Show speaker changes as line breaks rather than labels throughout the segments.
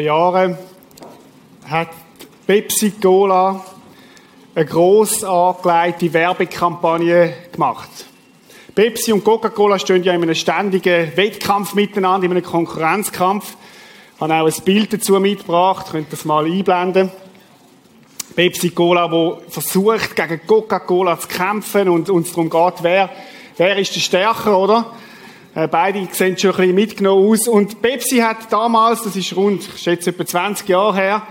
Vor Jahren hat Pepsi Cola eine gross angelegte Werbekampagne gemacht. Pepsi und Coca-Cola stehen ja in einem ständigen Wettkampf miteinander, in einem Konkurrenzkampf. Ich habe auch ein Bild dazu mitgebracht, könnt das mal einblenden. Pepsi Cola, wo versucht, gegen Coca-Cola zu kämpfen und uns darum geht, wer, wer ist der Stärker, oder? Äh, beide sehen schon ein bisschen mitgenommen aus. Und Pepsi hat damals, das ist rund, ich schätze etwa 20 Jahre her,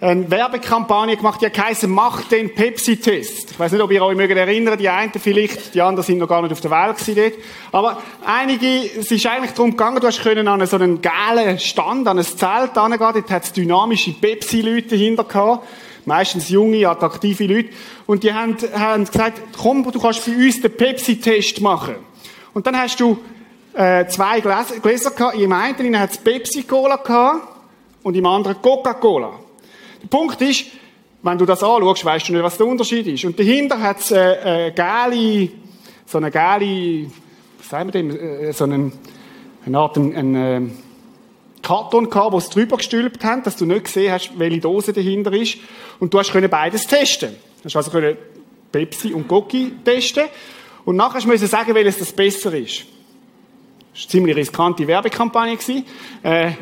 eine Werbekampagne gemacht, die heißt Macht den Pepsi-Test. Ich weiß nicht, ob ihr euch mögt erinnern, die einen vielleicht, die anderen sind noch gar nicht auf der Welt gewesen dort. Aber einige, es ist eigentlich darum gegangen, du hast können an so einen geilen Stand, an ein Zelt angehen, dort hat es dynamische Pepsi-Leute dahinter gehabt. Meistens junge, attraktive Leute. Und die haben, haben gesagt, komm, du kannst bei uns den Pepsi-Test machen. Und dann hast du äh, zwei Gläser, Gläser gehabt. Im einen hat es Pepsi-Cola und im anderen Coca-Cola. Der Punkt ist, wenn du das anschaust, weißt du nicht, was der Unterschied ist. Und dahinter hat es äh, äh, geile, so eine geile, was sagen wir dem, äh, so einen, eine Art, ein, ein äh, Karton gehabt, wo es drüber gestülpt haben, dass du nicht gesehen hast, welche Dose dahinter ist. Und du hast können beides testen. Du hast also können Pepsi und Coki testen. Und nachher musst du sagen, welches das besser ist. Das war eine ziemlich riskante Werbekampagne. Äh,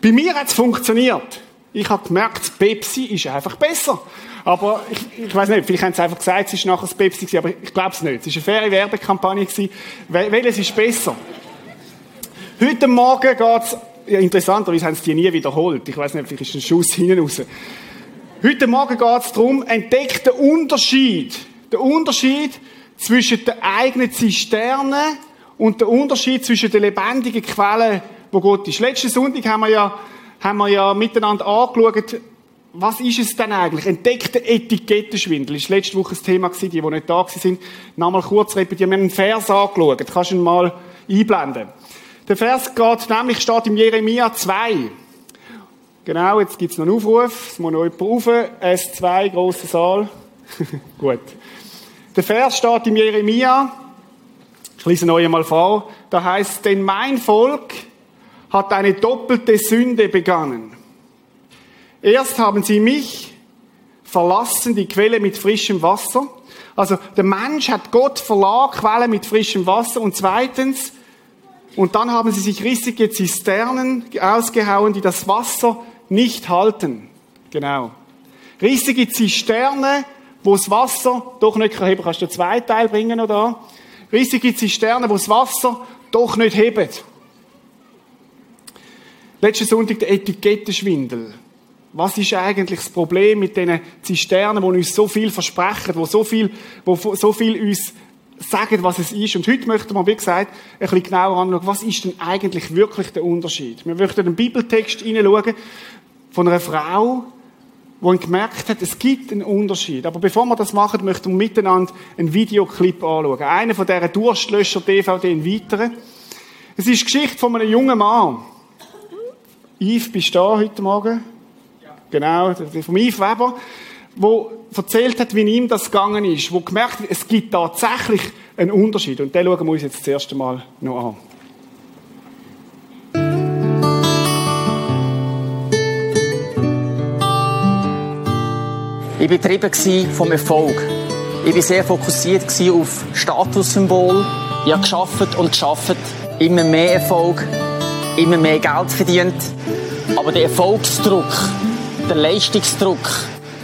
bei mir hat es funktioniert. Ich habe gemerkt, Pepsi ist einfach besser. Aber ich, ich weiß nicht, vielleicht haben sie einfach gesagt, es ist nachher das Pepsi gewesen, aber ich glaube es nicht. Es war eine faire Werbekampagne gewesen. Welches ist besser? Heute Morgen geht's, ja, interessanterweise haben sie die nie wiederholt. Ich weiß nicht, vielleicht ist ein Schuss hinten raus. Heute Morgen geht es darum, entdeckt den Unterschied. Den Unterschied zwischen der eigenen Zisterne und der Unterschied zwischen der lebendigen Quelle, wo Gott ist. Letzten Sonntag haben wir ja, haben wir ja miteinander angeschaut, was ist es denn eigentlich? Entdeckte Etikettenschwindel. Das war letzte Woche das Thema, die, die nicht da waren. Nochmal kurz repetieren. Wir haben einen Vers angeschaut. Kannst du ihn mal einblenden? Der Vers geht, nämlich steht im Jeremia 2. Genau, jetzt gibt's noch einen Aufruf. Es muss noch jemand rufen. S2, grosser Saal. Gut. Der Vers steht im Jeremia ich lese euch einmal vor. Da heißt, denn mein Volk hat eine doppelte Sünde begangen. Erst haben sie mich verlassen, die Quelle mit frischem Wasser. Also der Mensch hat Gott verlassen, Quelle mit frischem Wasser. Und zweitens, und dann haben sie sich rissige Zisternen ausgehauen, die das Wasser nicht halten. Genau. Rissige Zisterne, wo das Wasser doch nicht kann. Kannst du zwei Teil bringen oder? Riesige Zisterne, wo das Wasser doch nicht hebt. Letzten Sonntag der Etikettenschwindel. Was ist eigentlich das Problem mit diesen Zisternen, die uns so viel versprechen, wo so viel, wo so viel uns sagen, was es ist. Und heute möchten wir, wie gesagt, ein bisschen genauer anschauen, was ist denn eigentlich wirklich der Unterschied? Wir möchten einen Bibeltext hineinschauen von einer Frau, wo gemerkt hat, es gibt einen Unterschied. Aber bevor wir das machen, möchten wir miteinander einen Videoclip anschauen. Einer von dieser Durstlöscher-DVD in weiteren. Es ist die Geschichte von einem jungen Mann. Yves, bist du da heute Morgen? Ja. Genau, vom Yves Weber, wo erzählt hat, wie ihm das gegangen ist, wo gemerkt hat, es gibt tatsächlich einen Unterschied. Und den schauen wir uns jetzt das erste Mal noch an.
Ich war getrieben vom Erfolg. Ich war sehr fokussiert auf Statussymbol. Ich habe geschafft und geschafft, immer mehr Erfolg, immer mehr Geld verdient. Aber der Erfolgsdruck, der Leistungsdruck,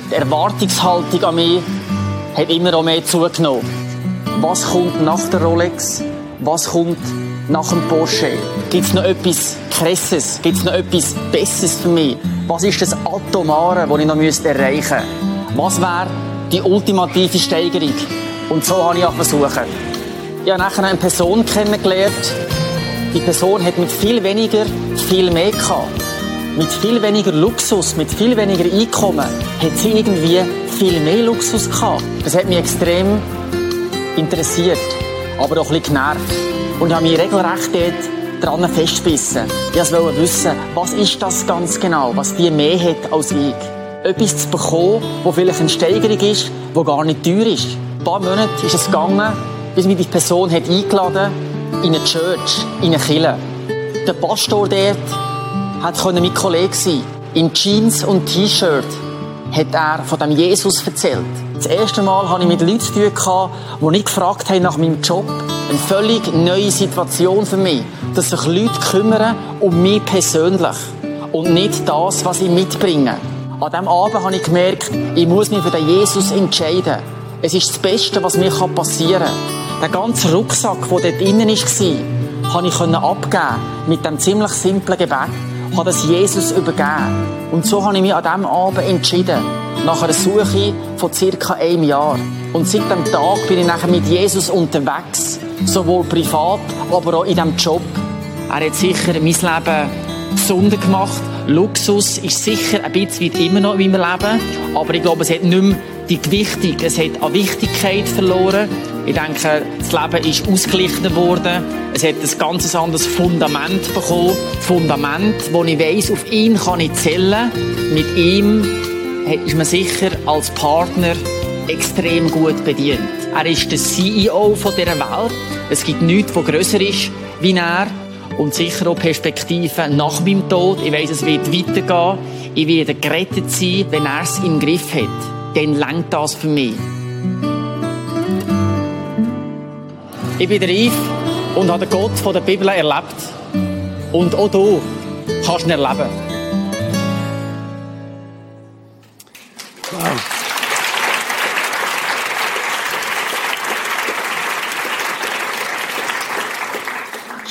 die Erwartungshaltung an mich hat immer auch mehr zugenommen. Was kommt nach der Rolex? Was kommt nach dem Porsche? Gibt es noch etwas Krasses? Gibt es noch etwas Besseres für mich? Was ist das Atomare, das ich noch erreichen müsste? Was wäre die ultimative Steigerung? Und so habe ich versucht. Ich habe nachher eine Person kennengelernt. Die Person hat mit viel weniger viel mehr gehabt. Mit viel weniger Luxus, mit viel weniger Einkommen hat sie irgendwie viel mehr Luxus gehabt. Das hat mich extrem interessiert, aber auch ein bisschen genervt. Und ich habe mich regelrecht dort dran festgebissen. Ich wollte wissen, was ist das ganz genau, was die mehr hat als ich etwas zu bekommen, das vielleicht eine Steigerung ist, die gar nicht teuer ist. Ein paar Monate ist es gegangen, bis mich die Person hat eingeladen in eine Church, in eine Kirche. Der Pastor dort hat mein Kollege sein. in Jeans und T-Shirt hat er von dem Jesus erzählt. Das erste Mal hatte ich mit Leuten zu tun, die nicht gefragt haben nach meinem Job. Eine völlig neue Situation für mich. Dass sich Leute kümmern um mich persönlich. Und nicht das, was ich mitbringe. An diesem Abend habe ich gemerkt, ich muss mich für den Jesus entscheiden. Es ist das Beste, was mir passieren kann. Der ganze Rucksack, der dort drinnen war, konnte ich abgeben mit dem ziemlich simplen Gebet habe das Jesus übergeben. Und so habe ich mich an diesem Abend entschieden. Nach einer Suche von circa einem Jahr. Und seit dem Tag bin ich nachher mit Jesus unterwegs. Sowohl privat, aber auch in diesem Job. Er hat sicher mein Leben gesunder gemacht. Luxus ist sicher ein bisschen immer noch in meinem Leben. Aber ich glaube, es hat nicht mehr die Gewichtung, es hat an Wichtigkeit verloren. Ich denke, das Leben ist ausgeglichener worden. Es hat ein ganz anderes Fundament bekommen. Fundament, wo ich weiss, auf ihn kann ich zählen. Mit ihm ist man sicher als Partner extrem gut bedient. Er ist der CEO dieser Welt. Es gibt nichts, was grösser ist wie er. Und sicher auch Perspektiven nach meinem Tod. Ich weiss, es wird weitergehen. Ich werde gerettet sein, wenn er es im Griff hat. Dann langt das für mich. Ich bin der und habe den Gott von der Bibel erlebt. Und auch du kannst ihn erleben.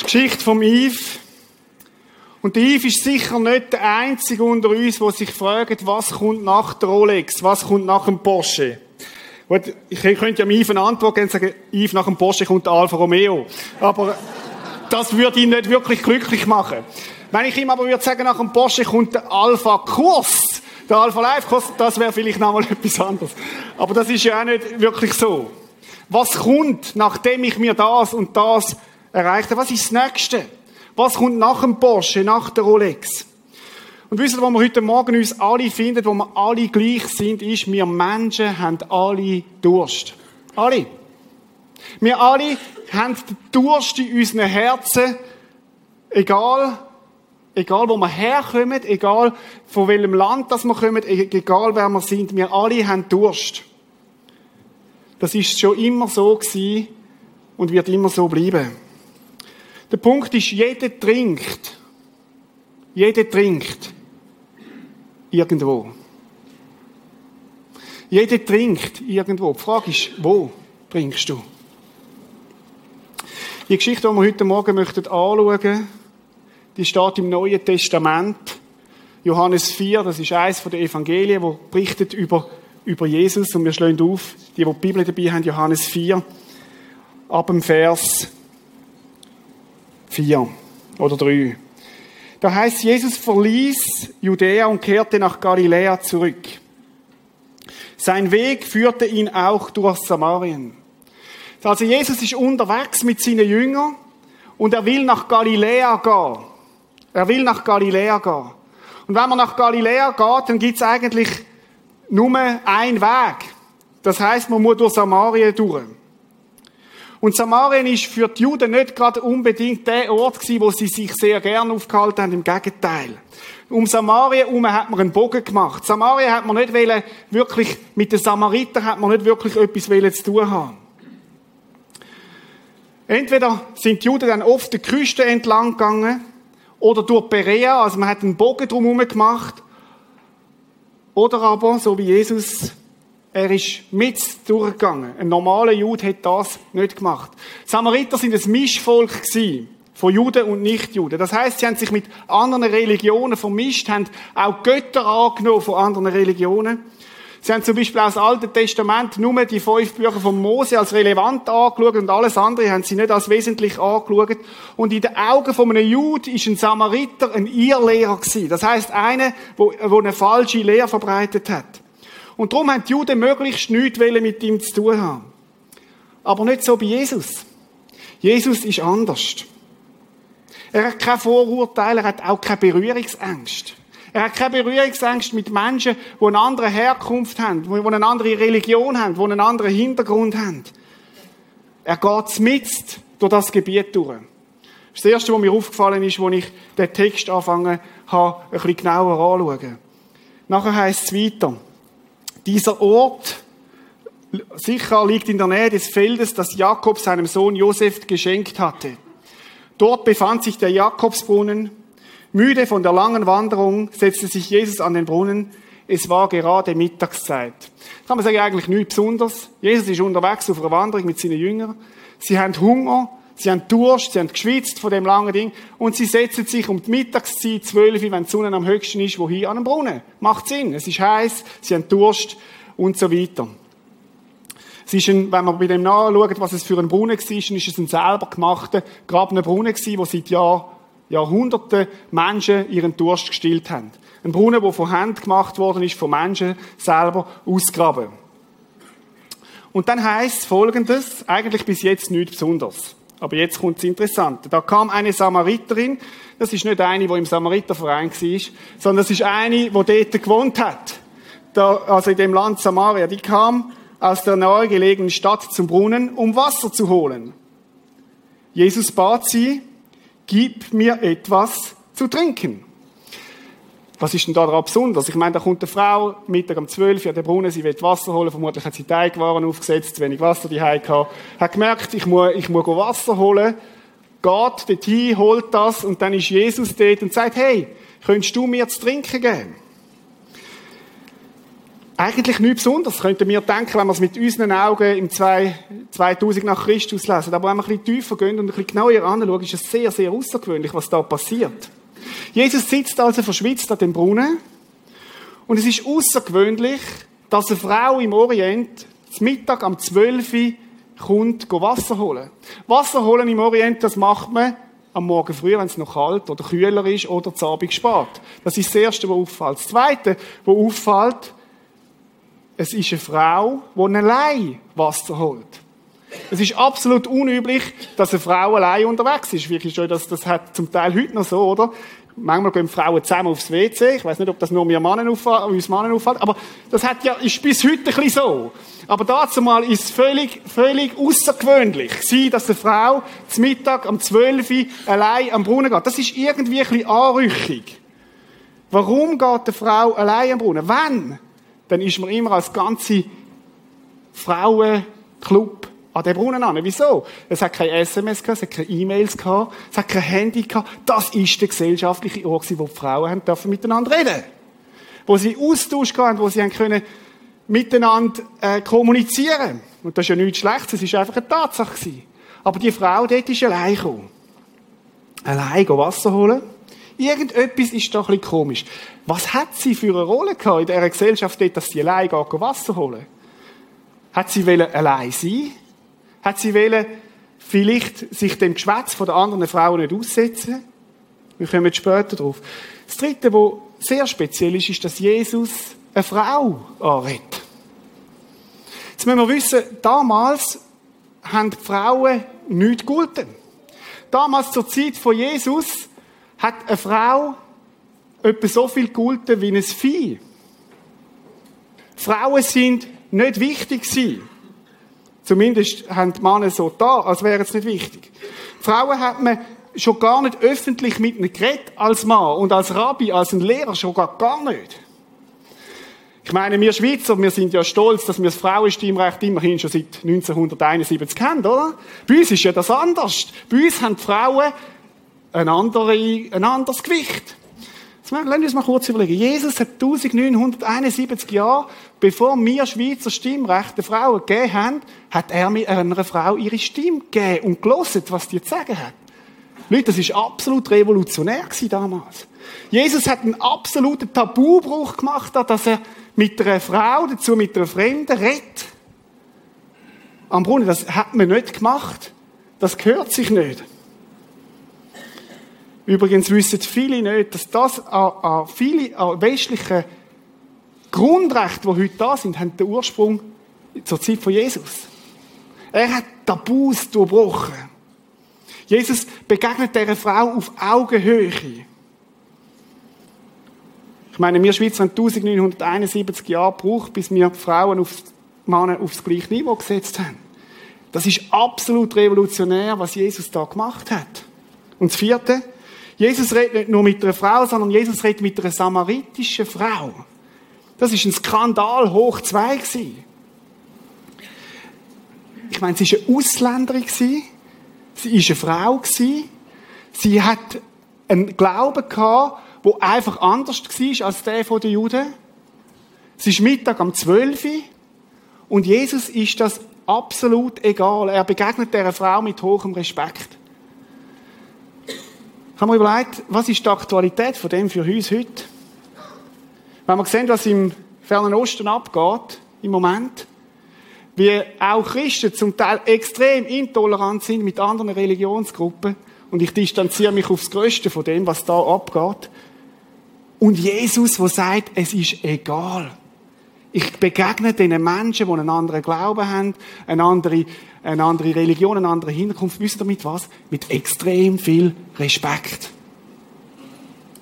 Geschichte vom Yves. Und der Yves ist sicher nicht der Einzige unter uns, der sich fragt, was kommt nach der Rolex, was kommt nach dem Porsche. Gut, ich könnte ja mir Yves eine Antwort geben und sagen, Yves, nach dem Porsche kommt der Alfa Romeo. Aber das würde ihn nicht wirklich glücklich machen. Wenn ich ihm aber würde sagen, nach dem Porsche kommt der Alpha Kurs, der Alpha Life Kurs, das wäre vielleicht nochmal etwas anderes. Aber das ist ja auch nicht wirklich so. Was kommt, nachdem ich mir das und das erreicht habe? Was ist das Nächste? Was kommt nach dem Porsche, nach der Rolex? Und wisst ihr, wo wir heute Morgen uns alle finden, wo wir alle gleich sind, ist, wir Menschen haben alle Durst. Alle. Wir alle haben Durst in unseren Herzen, egal, egal wo wir herkommen, egal von welchem Land das wir kommen, egal wer wir sind, wir alle haben Durst. Das ist schon immer so gewesen und wird immer so bleiben. Der Punkt ist, jeder trinkt. Jeder trinkt irgendwo. Jeder trinkt irgendwo. Die Frage ist, wo trinkst du? Die Geschichte, die wir heute Morgen möchten anschauen, die steht im Neuen Testament. Johannes 4, das ist eines der Evangelien, wo berichtet über, über Jesus. Und wir schlagen auf, die, die die Bibel dabei haben, Johannes 4, ab dem Vers 4 oder 3. Da heißt, Jesus verließ Judäa und kehrte nach Galiläa zurück. Sein Weg führte ihn auch durch Samarien. Also Jesus ist unterwegs mit seinen Jüngern und er will nach Galiläa gehen. Er will nach Galiläa gehen. Und wenn man nach Galiläa geht, dann gibt's eigentlich nur einen Weg. Das heißt, man muss durch Samarien durch. Und Samarien ist für die Juden nicht gerade unbedingt der Ort gewesen, wo sie sich sehr gern aufgehalten haben. Im Gegenteil. Um Samarien herum hat man einen Bogen gemacht. Samarien hat man nicht wollen, wirklich, mit den Samaritern hat man nicht wirklich etwas wollen zu tun haben. Entweder sind die Juden dann oft die Küste entlang gegangen, oder durch Perea, also man hat einen Bogen drumherum gemacht, oder aber, so wie Jesus er ist mit durchgegangen. Ein normaler Jude hätte das nicht gemacht. Samariter sind ein Mischvolk gewesen, von Juden und Nichtjuden. Das heißt, sie haben sich mit anderen Religionen vermischt, haben auch Götter angenommen von anderen Religionen. Sie haben zum Beispiel aus dem Alten Testament nur die fünf Bücher von Mose als relevant angeschaut und alles andere haben sie nicht als wesentlich angeschaut. Und in den Augen von einem Jude ist ein Samariter ein Irrlehrer gewesen. Das heißt, einer, der eine falsche Lehre verbreitet hat. Und darum haben die Juden möglichst nichts mit ihm zu tun haben. Aber nicht so bei Jesus. Jesus ist anders. Er hat keine Vorurteile, er hat auch keine Berührungsängste. Er hat keine Berührungsängste mit Menschen, die eine andere Herkunft haben, die eine andere Religion haben, die einen anderen Hintergrund haben. Er geht mit durch das Gebiet durch. Das, Erste, was mir aufgefallen ist, als ich den Text angefangen habe, ein bisschen genauer anzuschauen. Nachher heisst es weiter. Dieser Ort, sicher liegt in der Nähe des Feldes, das Jakob seinem Sohn Josef geschenkt hatte. Dort befand sich der Jakobsbrunnen. Müde von der langen Wanderung setzte sich Jesus an den Brunnen. Es war gerade Mittagszeit. Das kann man sagen, eigentlich nichts Besonderes. Jesus ist unterwegs auf einer Wanderung mit seinen Jüngern. Sie haben Hunger, sie haben Durst, sie haben geschwitzt von dem langen Ding und sie setzen sich um die Mittagszeit, zwölf, wenn die Sonne am höchsten ist, wohin? An den Brunnen. Macht Sinn. Es ist heiß, sie haben Durst und so weiter. Es ist ein, wenn man bei dem nachschaut, was es für ein Brunnen war, ist es ein selber gemachter, grabener Brunnen gewesen, wo seit Jahr, Jahrhunderten Menschen ihren Durst gestillt haben. Ein Brunnen, der von Hand gemacht worden ist, von Menschen selber ausgraben. Und dann heißt Folgendes, eigentlich bis jetzt nichts Besonderes. Aber jetzt kommt das Interessante. Da kam eine Samariterin, das ist nicht eine, die im Samariterverein war, sondern das ist eine, die dort gewohnt hat. Da, also in dem Land Samaria. Die kam aus der nahegelegenen Stadt zum Brunnen, um Wasser zu holen. Jesus bat sie, gib mir etwas zu trinken. Was ist denn da daran besonders? Ich meine, da kommt eine Frau, Mittag um 12 Uhr an den Brunnen, sie will Wasser holen, vermutlich hat sie Teigwaren aufgesetzt, zu wenig Wasser die gehabt, hat gemerkt, ich muss, ich muss Wasser holen, geht dorthin, holt das, und dann ist Jesus dort und sagt, hey, könntest du mir zu trinken geben? eigentlich nichts Besonderes, könnten wir denken, wenn wir es mit unseren Augen im 2000 nach Christus lesen. Aber wenn wir ein bisschen tiefer gehen und ein bisschen genauer anschauen, ist es sehr, sehr außergewöhnlich, was da passiert. Jesus sitzt also verschwitzt an dem Brunnen und es ist außergewöhnlich, dass eine Frau im Orient zum Mittag am 12 Uhr kommt, Wasser holen. Wasser holen im Orient, das macht man am Morgen früh, wenn es noch kalt oder kühler ist, oder zu Abend spät. Das ist das Erste, was auffällt. Das Zweite, was auffällt, es ist eine Frau, die allein Wasser holt. Es ist absolut unüblich, dass eine Frau allein unterwegs ist. Wirklich schon, das, das hat zum Teil heute noch so, oder? Manchmal gehen Frauen zusammen aufs WC. Ich weiß nicht, ob das nur mir Männer auffällt, uns Männer auffällt, aber das hat ja, ist bis heute ein bisschen so. Aber dazu mal ist es völlig, völlig außergewöhnlich, sie, dass eine Frau zum Mittag am 12 Uhr allein am Brunnen geht. Das ist irgendwie ein bisschen anrüchig. Warum geht eine Frau allein am Brunnen? Wann? dann ist man immer als ganze Frauenclub an den Brunnen an. Wieso? Es hat keine SMS gehabt, es hat keine E-Mails gehabt, es hat kein Handy gehabt. Das ist der gesellschaftliche Ort, wo die Frauen haben dürfen miteinander reden. Wo sie Austausch hatten, wo sie haben können miteinander äh, kommunizieren. Und das ist ja nichts Schlechtes, es ist einfach eine Tatsache gewesen. Aber die Frau dort ist allein gekommen. Allein Wasser holen Irgendetwas ist doch ein bisschen komisch. Was hat sie für eine Rolle gehabt in dieser Gesellschaft, dort, dass sie allein Wasser holen? Hat sie allein sein? Hat sie vielleicht sich dem Geschwätz der anderen Frauen nicht aussetzen? Wir kommen später drauf. Das Dritte, was sehr speziell ist, ist, dass Jesus eine Frau anredet. Jetzt müssen wir wissen, damals haben die Frauen nichts gegolten. Damals zur Zeit von Jesus hat eine Frau etwa so viel gegolten wie ein Vieh. Frauen sind nicht wichtig gewesen. Zumindest haben die Männer so da, als wären es nicht wichtig. Frauen hat man schon gar nicht öffentlich mit ihnen geredet als Mann und als Rabbi, als ein Lehrer schon gar, gar nicht. Ich meine, wir Schweizer, wir sind ja stolz, dass wir das Frauenstimmrecht immerhin schon seit 1971 haben, oder? Bei uns ist ja das anders. Bei uns haben die Frauen ein, andere, ein anderes Gewicht. Wir uns mal kurz überlegen. Jesus hat 1971 Jahre, bevor wir Schweizer Stimmrechte Frauen gegeben haben, hat er mit einer Frau ihre Stimme gegeben und gelesen, was die zu sagen hat. Leute, das war absolut revolutionär damals. Jesus hat einen absoluten Tabubruch gemacht, dass er mit einer Frau, dazu mit einer Fremden, redet. Am Brunnen, das hat man nicht gemacht. Das gehört sich nicht. Übrigens wissen viele nicht, dass das an, an viele an westlichen Grundrechte, die heute da sind, haben den Ursprung zur Zeit von Jesus. Er hat Tabus durchbrochen. Jesus begegnet dieser Frau auf Augenhöhe. Ich meine, wir Schweizer haben 1971 Jahre gebraucht, bis wir Frauen auf Männer aufs gleiche Niveau gesetzt haben. Das ist absolut revolutionär, was Jesus da gemacht hat. Und das vierte, Jesus redet nicht nur mit einer Frau, sondern Jesus redet mit einer samaritischen Frau. Das ist ein Skandal hoch zwei gewesen. Ich meine, sie war eine Ausländerin. Sie war eine Frau. Sie hat einen Glauben gehabt, der einfach anders war als der der Juden. Es ist Mittag am 12 Uhr und Jesus ist das absolut egal. Er begegnet dieser Frau mit hohem Respekt. Ich habe mir überlegt, was ist die Aktualität von dem für uns heute? Wenn wir sehen, was im Fernen Osten abgeht, im Moment, wie auch Christen zum Teil extrem intolerant sind mit anderen Religionsgruppen, und ich distanziere mich aufs Größte von dem, was da abgeht, und Jesus, der sagt, es ist egal. Ich begegne diesen Menschen, die einen anderen Glauben haben, eine andere, eine andere Religion, eine andere Hinterkunft. Wisst ihr mit was? Mit extrem viel Respekt.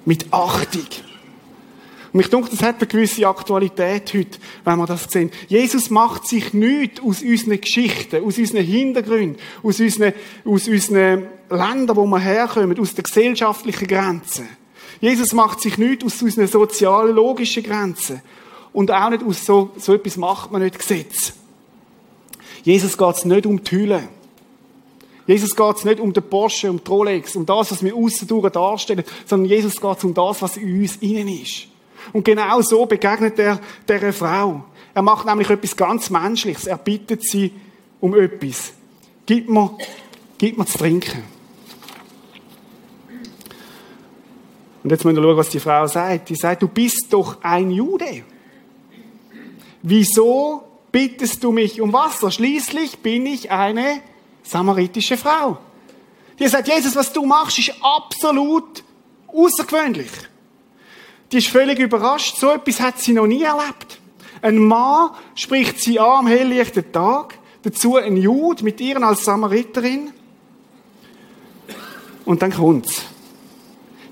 Mit Achtung. Und ich denke, das hat eine gewisse Aktualität heute, wenn wir das sehen. Jesus macht sich nichts aus unseren Geschichten, aus unseren Hintergründen, aus unseren, aus unseren Ländern, wo wir herkommen, aus den gesellschaftlichen Grenzen. Jesus macht sich nichts aus unseren sozialen, logischen Grenzen. Und auch nicht aus so, so etwas macht man nicht Gesetz. Jesus geht es nicht um die Hülle. Jesus geht es nicht um den Porsche, um die Rolex, um das, was wir aussen darstellen, sondern Jesus geht es um das, was in uns innen ist. Und genau so begegnet er dieser Frau. Er macht nämlich etwas ganz Menschliches. Er bittet sie um etwas. Gib mir, gib mir zu trinken. Und jetzt müssen wir schauen, was die Frau sagt. Die sagt, du bist doch ein Jude. Wieso bittest du mich um Wasser? Schließlich bin ich eine samaritische Frau. Die sagt, Jesus, was du machst, ist absolut außergewöhnlich. Die ist völlig überrascht. So etwas hat sie noch nie erlebt. Ein Mann spricht sie an am helllichten Tag. Dazu ein Jude mit ihr als Samariterin. Und dann kommt's.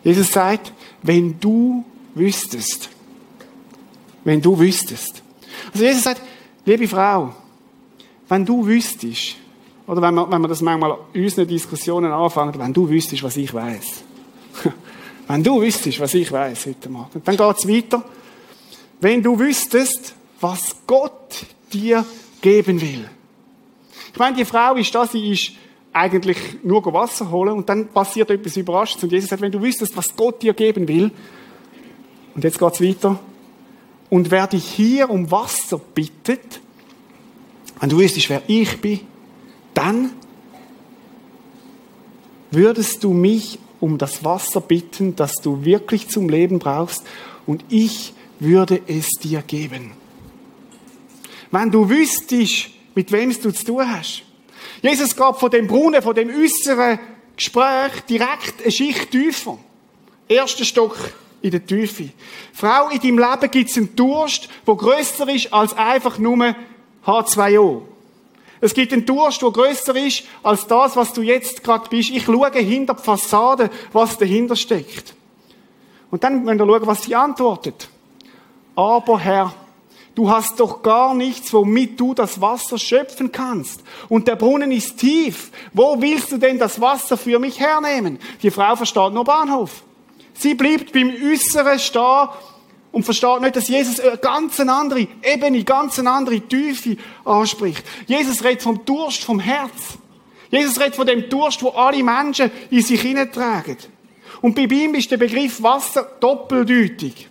Jesus sagt, wenn du wüsstest, wenn du wüsstest. Also Jesus sagt, liebe Frau, wenn du wüsstest, oder wenn man, wenn man das manchmal in unseren Diskussionen anfängt, wenn du wüsstest, was ich weiß. Wenn du wüsstest, was ich weiß heute Morgen. Dann geht's weiter. Wenn du wüsstest, was Gott dir geben will. Ich meine, die Frau ist da, sie ist eigentlich nur Wasser holen und dann passiert etwas Überraschendes. Und Jesus sagt, wenn du wüsstest, was Gott dir geben will. Und jetzt geht's weiter. Und wer dich hier um Wasser bittet, wenn du wüsstest, wer ich bin, dann würdest du mich um das Wasser bitten, das du wirklich zum Leben brauchst, und ich würde es dir geben. Wenn du wüsstest, mit wem du zu tun hast. Jesus gab von dem Brunnen, von dem äußeren Gespräch direkt eine Schicht tiefer. Erster Stock in der Tiefe. Frau, in deinem Leben gibt es einen Durst, der grösser ist als einfach nur H2O. Es gibt einen Durst, der grösser ist als das, was du jetzt gerade bist. Ich schaue hinter die Fassade, was dahinter steckt. Und dann müssen wir schauen, was sie antwortet. Aber Herr, du hast doch gar nichts, womit du das Wasser schöpfen kannst. Und der Brunnen ist tief. Wo willst du denn das Wasser für mich hernehmen? Die Frau versteht nur Bahnhof. Sie bleibt beim Äußeren stehen und versteht nicht, dass Jesus eine ganz andere Ebene, ganz andere Tiefe anspricht. Jesus redet vom Durst vom Herz. Jesus redet von dem Durst, wo alle Menschen in sich hineintragen. Und bei ihm ist der Begriff Wasser doppeldeutig.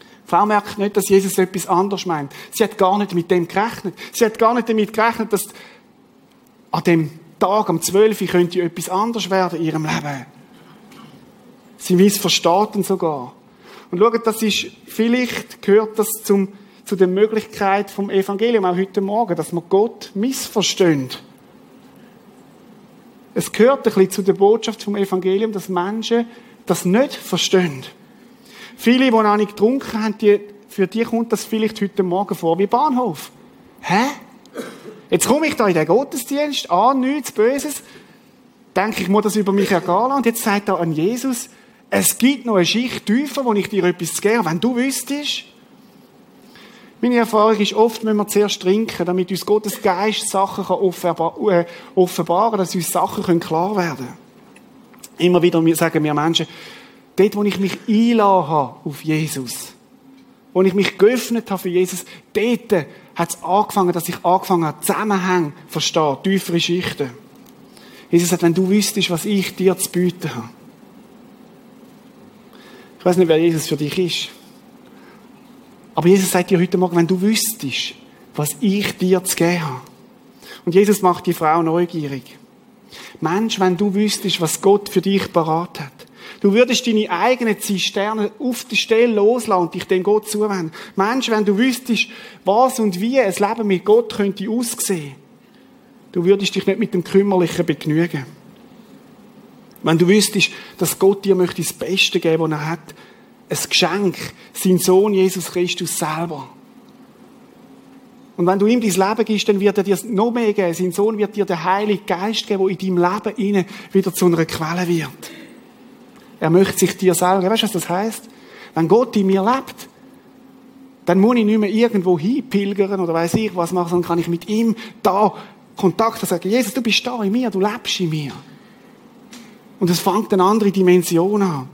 Die Frau merkt nicht, dass Jesus etwas anderes meint. Sie hat gar nicht mit dem gerechnet. Sie hat gar nicht damit gerechnet, dass an dem Tag, am 12. könnte etwas anders werden in ihrem Leben. Sie missversteht ihn sogar. Und schaut, das ist, vielleicht gehört das zum, zu der Möglichkeit vom Evangelium, auch heute Morgen, dass man Gott missversteht. Es gehört ein bisschen zu der Botschaft vom Evangelium, dass Menschen das nicht verstehen. Viele, die noch nicht getrunken haben, die, für die kommt das vielleicht heute Morgen vor wie Bahnhof. Hä? Jetzt komme ich da in den Gottesdienst, an, nichts Böses, denke ich, muss das über mich ergehen und jetzt sagt er an Jesus, es gibt noch eine Schicht tiefer, wo ich dir etwas zu geben Wenn du wüsstest, meine Erfahrung ist oft, wenn wir zuerst trinken, damit uns Gottes Geist Sachen kann äh, offenbaren dass uns Sachen klar werden können. Immer wieder sagen mir Menschen, dort, wo ich mich einladen habe auf Jesus, wo ich mich geöffnet habe für Jesus, dort hat es angefangen, dass ich angefangen habe, Zusammenhänge zu verstehen, tiefere Schichten. Jesus sagt, wenn du wüsstest, was ich dir zu bieten habe. Ich weiß nicht, wer Jesus für dich ist. Aber Jesus sagt dir heute Morgen, wenn du wüsstest, was ich dir zu geben habe. Und Jesus macht die Frau neugierig. Mensch, wenn du wüsstest, was Gott für dich parat hat. Du würdest deine eigenen Zisterne auf der Stelle loslassen und dich dem Gott zuwenden. Mensch, wenn du wüsstest, was und wie ein Leben mit Gott könnte aussehen, du würdest dich nicht mit dem Kümmerlichen begnügen. Wenn du wüsstest, dass Gott dir möchte das Beste geben, was er hat, ein Geschenk, sein Sohn Jesus Christus selber. Und wenn du ihm dein Leben gibst, dann wird er dir noch mehr geben. Sein Sohn wird dir den Heiligen Geist geben, der in deinem Leben wieder zu einer Quelle wird. Er möchte sich dir selber. Weißt du, was das heißt? Wenn Gott in mir lebt, dann muss ich nicht mehr irgendwo hinpilgern oder weiß ich was machen, sondern kann ich mit ihm da Kontakt sagen. Jesus, du bist da in mir, du lebst in mir. Und es fängt eine andere Dimension an.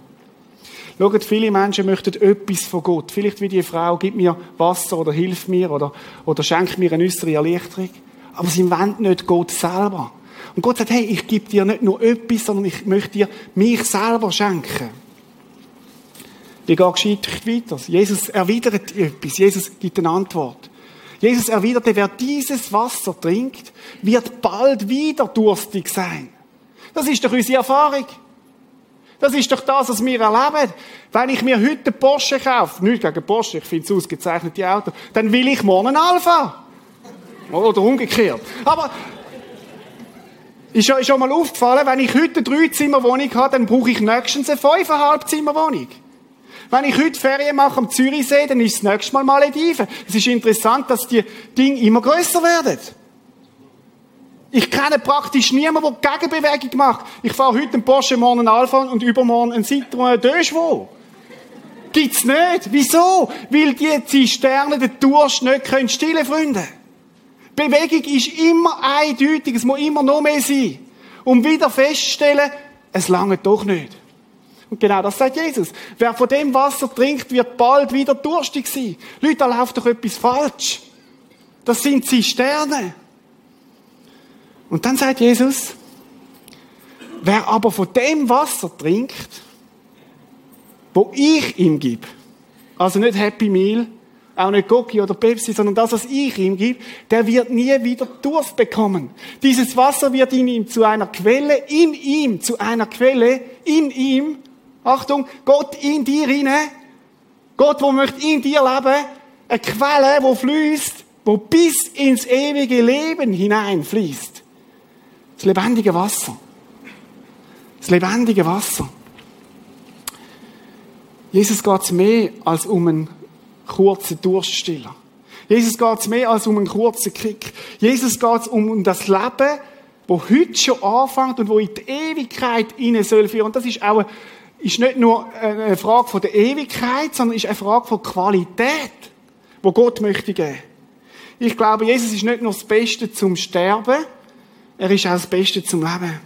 Schaut, viele Menschen möchten etwas von Gott. Vielleicht wie die Frau, gib mir Wasser oder hilf mir oder, oder schenk mir eine äußere Erleichterung. Aber sie wollen nicht Gott selber. Und Gott sagt, hey, ich gebe dir nicht nur etwas, sondern ich möchte dir mich selber schenken. Wie geht Geschichte weiter? Jesus erwidert etwas. Jesus gibt eine Antwort. Jesus erwiderte, wer dieses Wasser trinkt, wird bald wieder durstig sein. Das ist doch unsere Erfahrung. Das ist doch das, was wir erleben. Wenn ich mir heute Porsche kaufe, nicht gegen Porsche, ich finde es ausgezeichnete Auto, dann will ich morgen einen Alpha. Oder umgekehrt. Aber ist schon, schon mal aufgefallen, wenn ich heute eine Dreizimmerwohnung habe, dann brauche ich nächstens eine fünfeinhalb Zimmerwohnung. Wenn ich heute Ferien mache am Zürichsee, dann ist das nächste Mal Malediven. Es ist interessant, dass die Dinge immer größer werden. Ich kenne praktisch niemanden, der Gegenbewegung macht. Ich fahre heute einen Porsche, morgen einen Alpha und übermorgen einen Citroën Deux Gibt's nicht. Wieso? Weil die Zisterne den Durst nicht können stillen, Freunde. Bewegung ist immer eindeutig, es muss immer noch mehr sein. Um wieder festzustellen, es lange doch nicht. Und genau das sagt Jesus. Wer von dem Wasser trinkt, wird bald wieder durstig sein. Leute, da läuft doch etwas falsch. Das sind Zisterne. Und dann sagt Jesus, wer aber von dem Wasser trinkt, wo ich ihm gebe, also nicht Happy Meal, auch nicht Goki oder Pepsi, sondern das, was ich ihm gebe, der wird nie wieder Durst bekommen. Dieses Wasser wird in ihm zu einer Quelle, in ihm zu einer Quelle, in ihm, Achtung, Gott in dir hinein, Gott, wo möchte in dir leben, eine Quelle, wo fließt, wo bis ins ewige Leben hineinfließt. Lebendige Wasser. Das lebendige Wasser. Jesus geht mehr als um einen kurzen Durststiller. Jesus geht es mehr als um einen kurzen Kick. Jesus geht es um das Leben, wo heute schon anfängt und wo in die Ewigkeit hinein soll führen. Und das ist auch ist nicht nur eine Frage von der Ewigkeit, sondern ist eine Frage von Qualität, wo Gott möchte geben. Ich glaube, Jesus ist nicht nur das Beste zum Sterben, er ist auch das Beste zum Leben.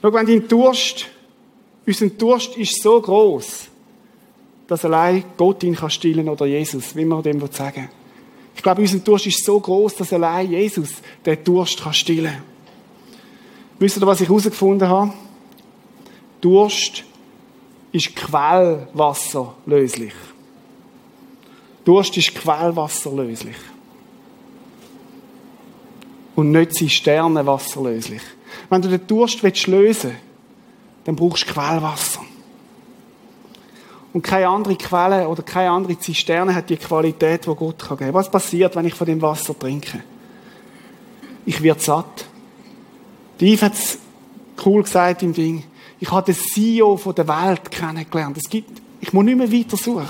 Schau, wenn dein Durst, unser Durst ist so groß, dass allein Gott ihn kann stillen oder Jesus, wie man dem sagen Ich glaube, unser Durst ist so groß, dass allein Jesus den Durst kann stillen. Wisst ihr, was ich herausgefunden habe? Durst ist Quellwasser löslich. Durst ist Quellwasser löslich. Und nicht Zisternenwasser löslich. Wenn du den Durst lösen willst, dann brauchst du Quellwasser. Und keine andere Quelle oder keine andere Zisterne hat die Qualität, die Gott geben kann. Was passiert, wenn ich von dem Wasser trinke? Ich werde satt. Die Eve hat es cool gesagt im Ding. Ich habe den CEO der Welt kennengelernt. Es gibt, ich muss nicht mehr weiter suchen.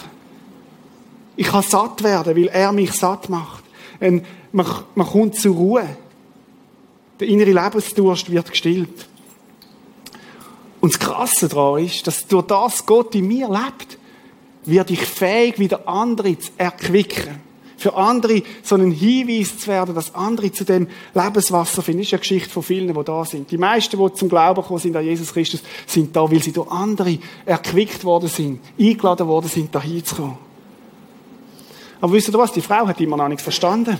Ich kann satt werden, weil er mich satt macht. Und man, man kommt zur Ruhe. Der innere Lebensdurst wird gestillt. Und das Krasse daran ist, dass durch das Gott in mir lebt, werde ich fähig, wieder andere zu erquicken. für andere so einen Hinweis zu werden, dass andere zu dem Lebenswasser finden. Das ist eine Geschichte von vielen, die da sind. Die meisten, die zum Glauben gekommen sind an Jesus Christus, sind da, weil sie durch andere erquickt worden sind, eingeladen worden sind, da hinzukommen. Aber wisst ihr was? Die Frau hat immer noch nichts verstanden.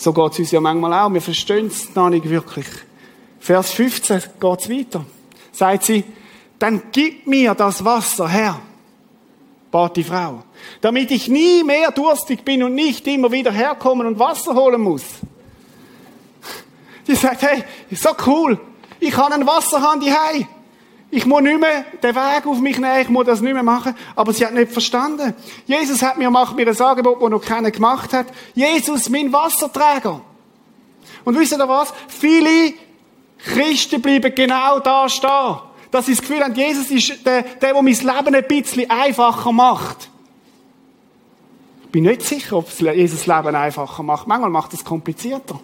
So geht es uns ja manchmal auch. Wir verstehen es noch nicht wirklich. Vers 15 geht es weiter. Sagt sie, dann gib mir das Wasser her, bat die Frau, damit ich nie mehr durstig bin und nicht immer wieder herkommen und Wasser holen muss. Die sagt, hey, so cool. Ich habe einen Wasserhahn hei. Ich muss nicht mehr den Weg auf mich nehmen, ich muss das nicht mehr machen. Aber sie hat nicht verstanden. Jesus hat mir, macht mir ein Angebot, das noch keiner gemacht hat. Jesus, mein Wasserträger. Und wisst ihr was? Viele Christen bleiben genau da stehen. Dass sie das Gefühl haben, Jesus ist der, der, der mein Leben ein bisschen einfacher macht. Ich bin nicht sicher, ob Jesus Leben einfacher macht. Manchmal macht es komplizierter.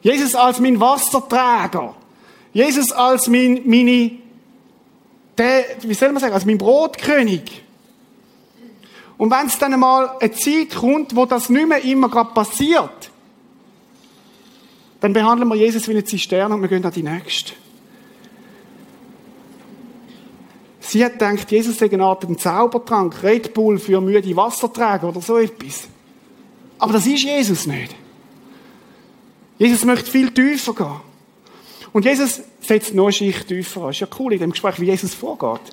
Jesus als mein Wasserträger Jesus als mein, meine, der, wie soll man sagen, als mein Brotkönig. Und wenn es dann einmal eine Zeit kommt, wo das nicht mehr immer gerade passiert, dann behandeln wir Jesus wie eine Zisterne und wir gehen an die nächste. Sie hat gedacht, Jesus sei eine Art Zaubertrank, Red Bull für müde Wasserträger oder so etwas. Aber das ist Jesus nicht. Jesus möchte viel tiefer gehen. Und Jesus setzt noch eine Schicht tiefer an. Ist ja cool in dem Gespräch, wie Jesus vorgeht.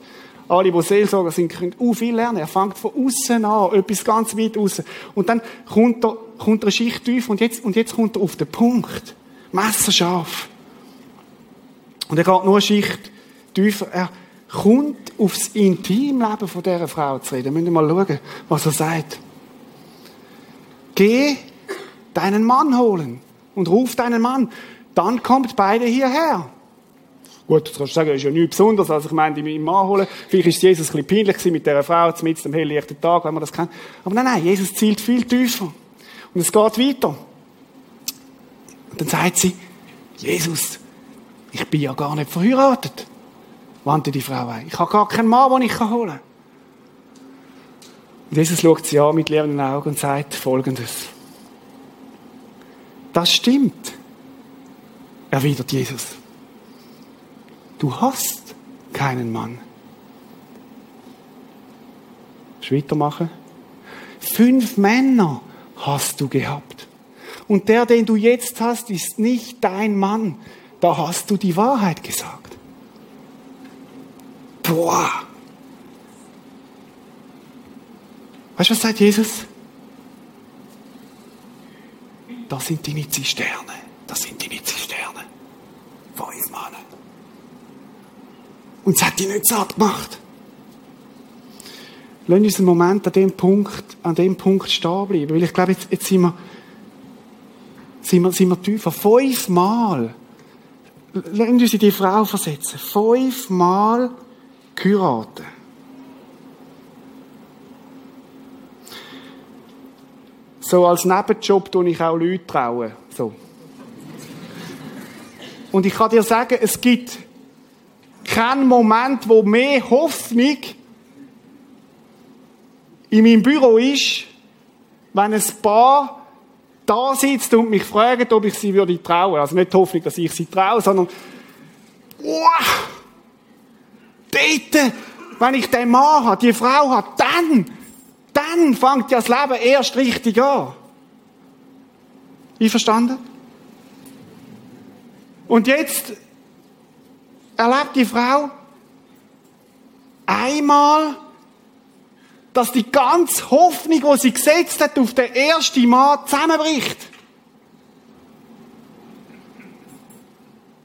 Alle, die Seelsorger sind, können auch viel lernen. Er fängt von außen an, etwas ganz weit außen. Und dann kommt er, kommt er eine Schicht tiefer und jetzt, und jetzt kommt er auf den Punkt. Messerscharf. Und er geht nur eine Schicht tiefer. Er kommt aufs Intimleben von dieser Frau zu reden. Müssen wir mal schauen, was er sagt. Geh deinen Mann holen und ruf deinen Mann dann kommt beide hierher. Gut, jetzt kannst du sagen, das ist ja nichts Besonderes, als ich meine, meinen Mann holen. Vielleicht ist Jesus ein bisschen peinlich mit dieser Frau, mit dem helllichten Tag, wenn man das kennt. Aber nein, nein, Jesus zielt viel tiefer. Und es geht weiter. Und dann sagt sie, Jesus, ich bin ja gar nicht verheiratet. Wandte die Frau ein. Ich habe gar keinen Mann, den ich holen kann. Und Jesus schaut sie an mit leeren Augen und sagt Folgendes. Das stimmt erwidert Jesus. Du hast keinen Mann. Weitermachen. Fünf Männer hast du gehabt. Und der, den du jetzt hast, ist nicht dein Mann. Da hast du die Wahrheit gesagt. Boah. Weißt du, was sagt Jesus? Das sind deine Zisterne. Das sind deine Zisterne. Mann. Und es hat dich nicht satt gemacht. Lass uns einen Moment an dem Punkt, an dem Punkt stehen bleiben. Weil ich glaube, jetzt, jetzt sind wir, sind wir, sind wir tiefer. Fünfmal. Lass uns in die Frau versetzen. Fünfmal geheiratet. So als Nebenjob tue ich auch Leute trauen. So. Und ich kann dir sagen, es gibt keinen Moment, wo mehr Hoffnung in meinem Büro ist, wenn ein Paar da sitzt und mich fragt, ob ich sie würde trauen. Also nicht die Hoffnung, dass ich sie traue, sondern, wow, dort, wenn ich den Mann habe, die Frau habe, dann, dann fängt ja das Leben erst richtig an. Einverstanden? Und jetzt erlebt die Frau einmal, dass die ganze Hoffnung, die sie gesetzt hat auf den ersten Mann, zusammenbricht.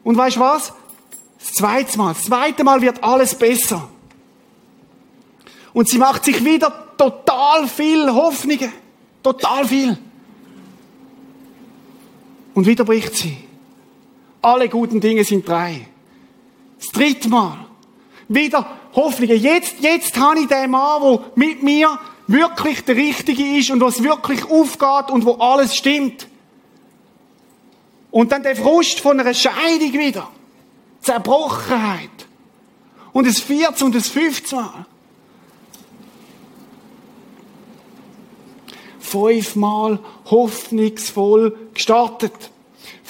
Und weißt du was? Das zweite Mal, das zweite Mal wird alles besser. Und sie macht sich wieder total viel Hoffnungen. Total viel. Und wieder bricht sie. Alle guten Dinge sind drei. Das dritte Mal. Wieder Hoffnungen. Jetzt, jetzt habe ich den Mann, der mit mir wirklich der Richtige ist und was wirklich aufgeht und wo alles stimmt. Und dann der Frust von einer Scheidung wieder. Zerbrochenheit. Und das vierte und das fünfte Mal. fünfmal hoffnungsvoll gestartet.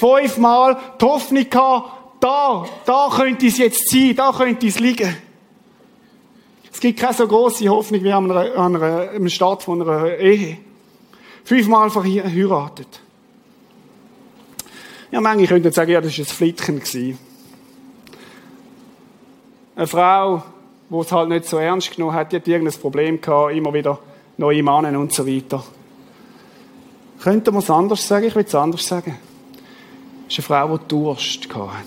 Fünfmal die Hoffnung gehabt, da, da könnte es jetzt sein, da könnte es liegen. Es gibt keine so große Hoffnung wie an, einer, an einer, Start von einer Ehe. Fünfmal verheiratet. Ja, manche könnten sagen, ja, das war ein Flittchen. Eine Frau, die es halt nicht so ernst genommen hat, die hat irgendein Problem gehabt, immer wieder neue Mannen und so weiter. Könnte man es anders sagen? Ich will es anders sagen. Ist eine Frau, die Durst hatte.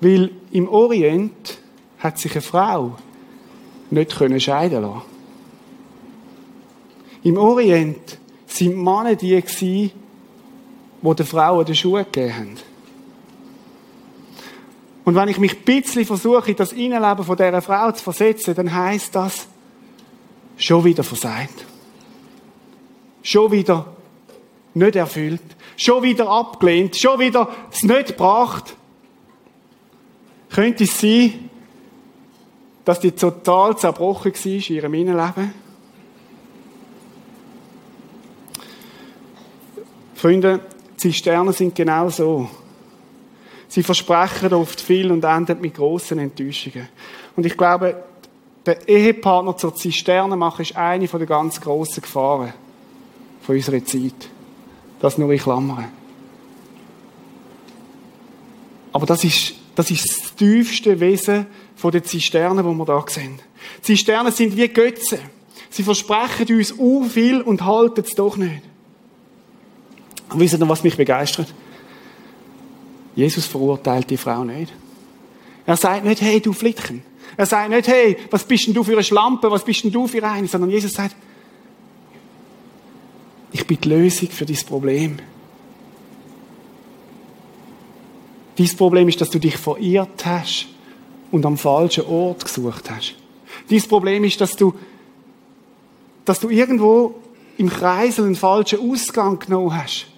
Weil im Orient hat sich eine Frau nicht scheiden lassen. Im Orient sind Männer die die den Frauen die Schuhe gegeben haben. Und wenn ich mich ein bisschen versuche, in das Innenleben von dieser Frau zu versetzen, dann heisst das, schon wieder versagt. Schon wieder nicht erfüllt. Schon wieder abgelehnt. Schon wieder es nicht gebracht. Könnte es sein, dass die total zerbrochen war in ihrem Innenleben? Freunde, Zisternen sind genau so. Sie versprechen oft viel und enden mit großen Enttäuschungen. Und ich glaube, der Ehepartner zur Zisterne machen ist eine der ganz grossen Gefahren von unserer Zeit. Das nur in Klammern. Aber das ist, das ist das tiefste Wesen von den Zisternen, wo wir da sehen. Zisternen sind wie Götze. Sie versprechen uns u viel und halten es doch nicht. Und wisst ihr, was mich begeistert? Jesus verurteilt die Frau nicht. Er sagt nicht, hey, du Flittchen. Er sagt nicht, hey, was bist denn du für eine Schlampe, was bist denn du für eine, sondern Jesus sagt, ich bin die Lösung für dieses Problem. Dieses Problem ist, dass du dich verirrt hast und am falschen Ort gesucht hast. Dieses Problem ist, dass du, dass du irgendwo im Kreisel einen falschen Ausgang genommen hast.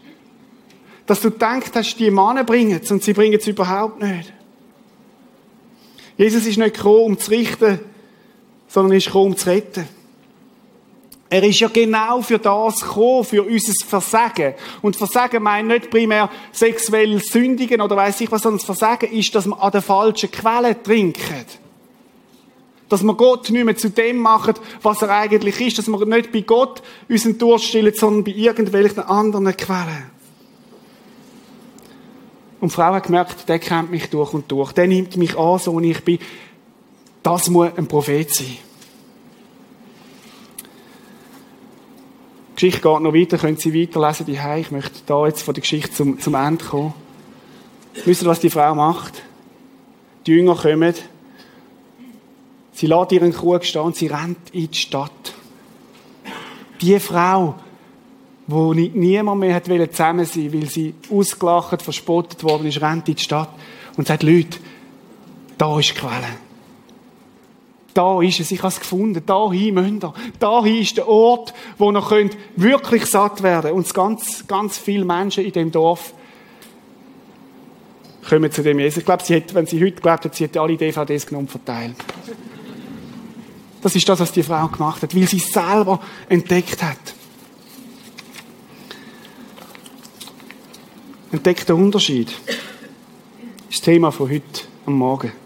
Dass du gedacht hast, die Männer bringen es und sie bringen es überhaupt nicht. Jesus ist nicht gekommen, um zu richten, sondern ist gekommen, um zu retten. Er ist ja genau für das gekommen, für unser Versagen. Und Versagen meint nicht primär sexuell sündigen oder weiß ich was, sondern das Versagen ist, dass wir an der falschen Quelle trinken. Dass wir Gott nicht mehr zu dem machen, was er eigentlich ist. Dass wir nicht bei Gott unseren Durst stillen, sondern bei irgendwelchen anderen Quellen. Und die Frau hat gemerkt, der kennt mich durch und durch. Der nimmt mich an, so wie ich bin. Das muss ein Prophet sein. Die Geschichte geht noch weiter, können Sie weiterlesen, die Ich möchte da jetzt von der Geschichte zum, zum Ende kommen. Wisst ihr, was die Frau macht? Die Jünger kommen. Sie lässt ihren Krug stehen und sie rennt in die Stadt. Die Frau, wo niemand mehr hat zusammen sein weil sie ausgelacht, verspottet worden ist, rennt in die Stadt und sagt, Leute, da ist die Quelle. Da ist es, ich habe es gefunden. Da hin müsst ihr. Hin ist der Ort, wo ihr könnt wirklich satt werden Und ganz, ganz viele Menschen in dem Dorf kommen zu dem Jesus. Ich glaube, sie hat, wenn sie heute gelebt hat, sie hat alle DVDs genommen und verteilt. Das ist das, was die Frau gemacht hat, weil sie es selber entdeckt hat. Entdeckt den Unterschied. Das ist das Thema von heute am Morgen.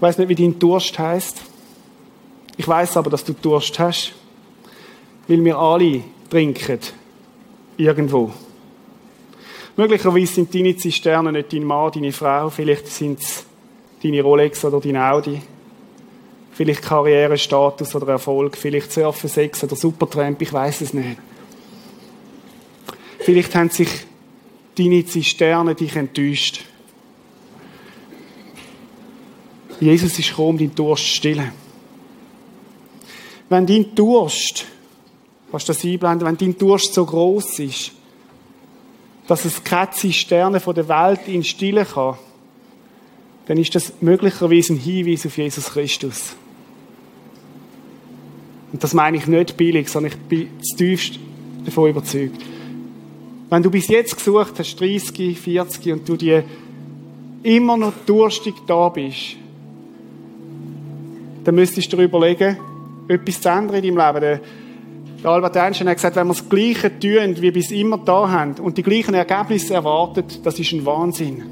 Ich weiß nicht, wie dein Durst heißt. Ich weiß aber, dass du Durst hast, weil wir alle trinken irgendwo. Möglicherweise sind deine Zisternen nicht dein Mann, deine Frau, vielleicht sind es deine Rolex oder dein Audi. Vielleicht Karriere, Status oder Erfolg, vielleicht Surfen, Sex oder Supertramp, ich weiß es nicht. Vielleicht haben sich deine Zisterne dich enttäuscht. Jesus ist gekommen, um deinen Durst zu stillen. Wenn dein Durst, kannst du das einblenden, wenn dein Durst so groß ist, dass es keine Zisterne von der Welt ihn stillen kann, dann ist das möglicherweise ein Hinweis auf Jesus Christus. Und das meine ich nicht billig, sondern ich bin zutiefst davon überzeugt. Wenn du bis jetzt gesucht hast, 30, 40, und du dir immer noch durstig da bist, dann müsstest du dir überlegen, etwas zu ändern in deinem Leben. Der Albert Einstein hat gesagt, wenn wir das Gleiche tun, wie bis immer da haben, und die gleichen Ergebnisse erwartet, das ist ein Wahnsinn.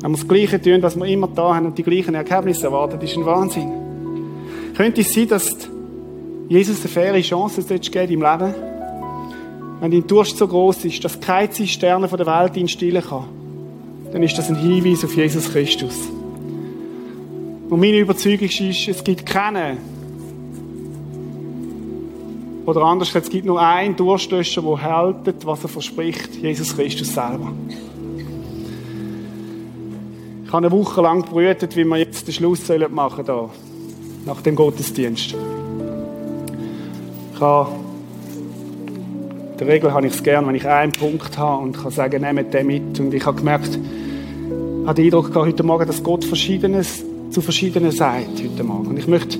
Wenn wir das Gleiche tun, was wir immer da haben, und die gleichen Ergebnisse erwartet, ist ein Wahnsinn. Könnte es sein, dass Jesus eine faire Chance geben im Leben? Wenn dein Durst so groß ist, dass keine Zisterne der Welt ihn stillen kann, dann ist das ein Hinweis auf Jesus Christus. Und meine Überzeugung ist, es gibt keinen, oder anders gesagt, es gibt nur einen Durstlöscher, der hält, was er verspricht, Jesus Christus selber. Ich habe eine Woche lang gebrütet, wie wir jetzt den Schluss machen sollen, nach dem Gottesdienst. Ich habe, in der Regel habe ich es gerne, wenn ich einen Punkt habe und kann sagen, nehmt den mit. Und ich habe gemerkt, ich habe den Eindruck gehabt, heute Morgen, dass Gott Verschiedenes zu Verschiedenen sagt heute Morgen. Und ich möchte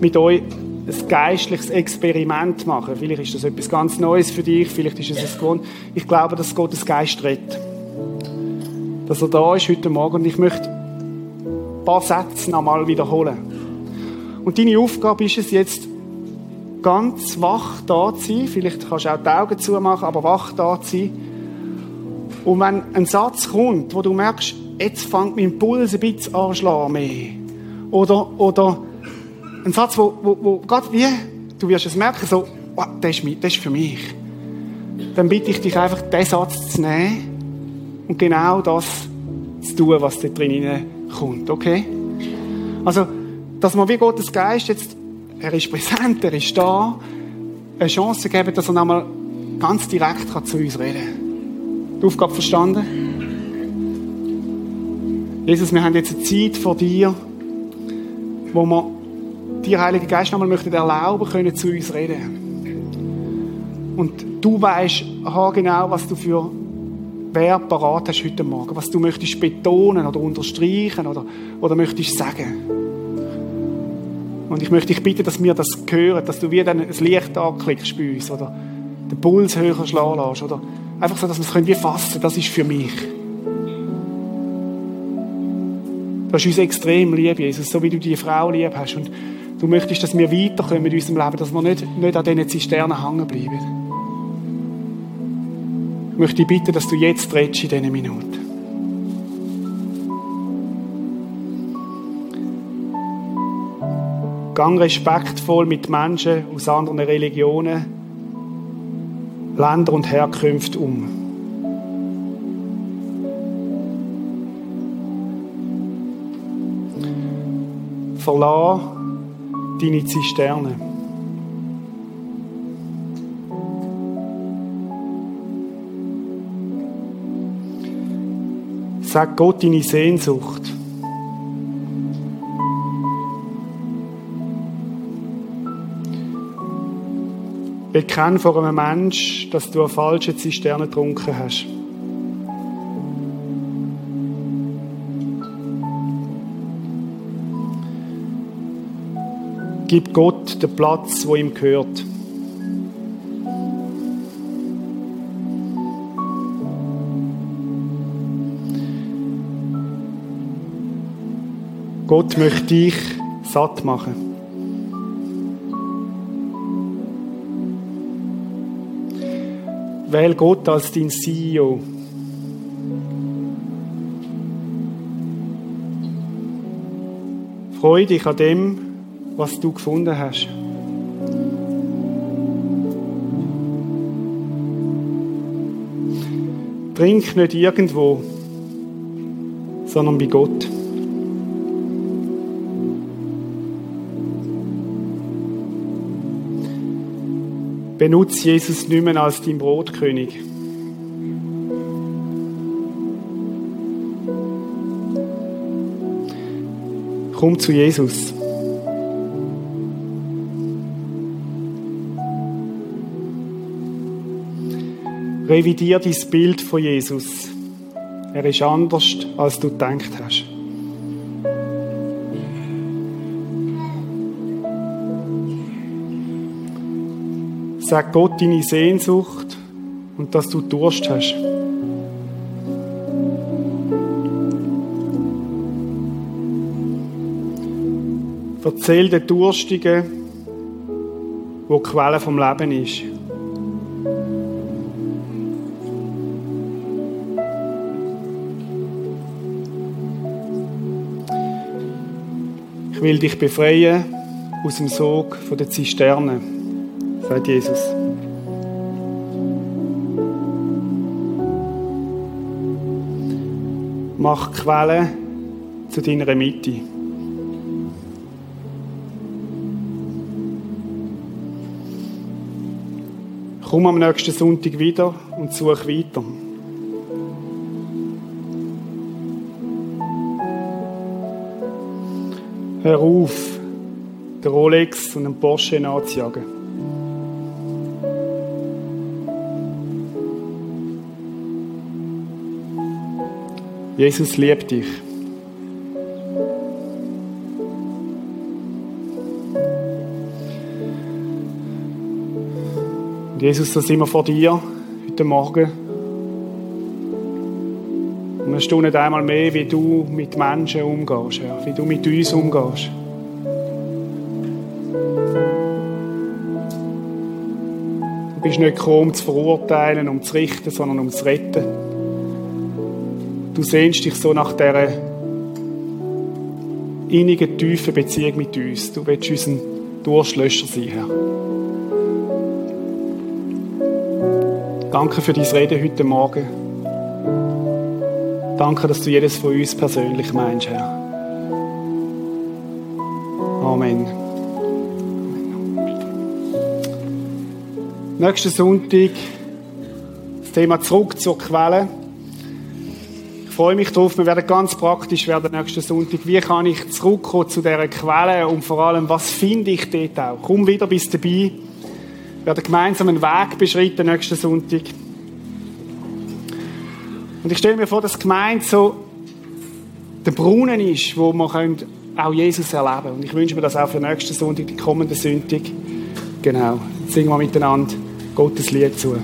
mit euch ein geistliches Experiment machen. Vielleicht ist das etwas ganz Neues für dich, vielleicht ist es ein Grund. Ich glaube, dass Gottes Geist redet. Dass er da ist heute Morgen und ich möchte ein paar Sätze noch mal wiederholen. Und deine Aufgabe ist es jetzt, ganz wach da zu sein. Vielleicht kannst du auch die Augen zumachen, aber wach da zu sein. Und wenn ein Satz kommt, wo du merkst, jetzt fängt mein Puls ein bisschen an mehr. Oder, oder ein Satz, wo, wo, wo gerade wie, du wirst es merken, so, oh, das, ist, das ist für mich. Dann bitte ich dich einfach, diesen Satz zu nehmen und genau das zu tun, was da drin kommt, okay? Also, dass man wie Gottes Geist jetzt, er ist präsent, er ist da, eine Chance geben, dass er nochmal ganz direkt zu uns reden kann. Die Aufgabe verstanden? Jesus, wir haben jetzt eine Zeit vor dir, wo wir dir, Heiliger Geist, nochmal möchten erlauben können, zu uns reden. Und du weißt genau, was du für Verb parat hast heute Morgen, was du möchtest betonen oder unterstreichen oder, oder möchtest sagen. Und ich möchte dich bitten, dass wir das hören, dass du wie dann das Licht anklickst bei uns oder den Puls höher schlagen lässt oder einfach so, dass wir es wie fassen können. Das ist für mich. Du hast uns extrem lieb, Jesus, so wie du die Frau lieb hast. Und Du möchtest, dass wir weiterkommen mit unserem Leben, dass wir nicht, nicht an diesen Zisternen hängen bleiben. Ich möchte dich bitten, dass du jetzt redest in diesen Minuten. Gang respektvoll mit Menschen aus anderen Religionen, Ländern und Herkünften um. Verlass deine Zisterne. Sag Gott deine Sehnsucht. Bekenn vor einem Mensch, dass du eine falsche Zisterne getrunken hast. Gib Gott den Platz, wo ihm gehört. Gott möchte dich satt machen. Wähl Gott als dein CEO. Freu dich an dem, was du gefunden hast. Trink nicht irgendwo, sondern bei Gott. Benutze Jesus nicht mehr als dein Brotkönig. Komm zu Jesus. Revidier dein Bild von Jesus. Er ist anders, als du gedacht hast. Sag Gott deine Sehnsucht und dass du Durst hast. Erzähl den Durstigen, wo die Quelle vom Leben ist. Will dich befreien aus dem Sog von der Zisterne, sagt Jesus. Mach die Quelle zu deiner Mitte. Komm am nächsten Sonntag wieder und such weiter. Hör auf, den Rolex und den Porsche nachzujagen. Jesus liebt dich. Jesus, da sind wir vor dir heute Morgen. Staunen einmal mehr, wie du mit Menschen umgehst, Herr, wie du mit uns umgehst. Du bist nicht gekommen, um zu verurteilen, um zu richten, sondern um zu retten. Du sehnst dich so nach dieser innigen, tiefen Beziehung mit uns. Du willst unser Durchlöscher sein, Herr. Danke für dein Reden heute Morgen. Danke, dass du jedes von uns persönlich meinst, Herr. Amen. Nächsten Sonntag das Thema zurück zur Quelle. Ich freue mich darauf. Wir werden ganz praktisch werden nächsten Sonntag. Wie kann ich zurückkommen zu dieser Quelle und vor allem, was finde ich dort auch? Komm wieder bis dabei. Wir werden gemeinsam einen Weg beschreiten nächsten Sonntag. Und ich stelle mir vor, dass Gemeinde so der Brunnen ist, wo man auch Jesus erleben können. Und ich wünsche mir das auch für nächsten Sonntag, die kommende Sonntag. Genau. Jetzt singen wir miteinander Gottes Lied zu.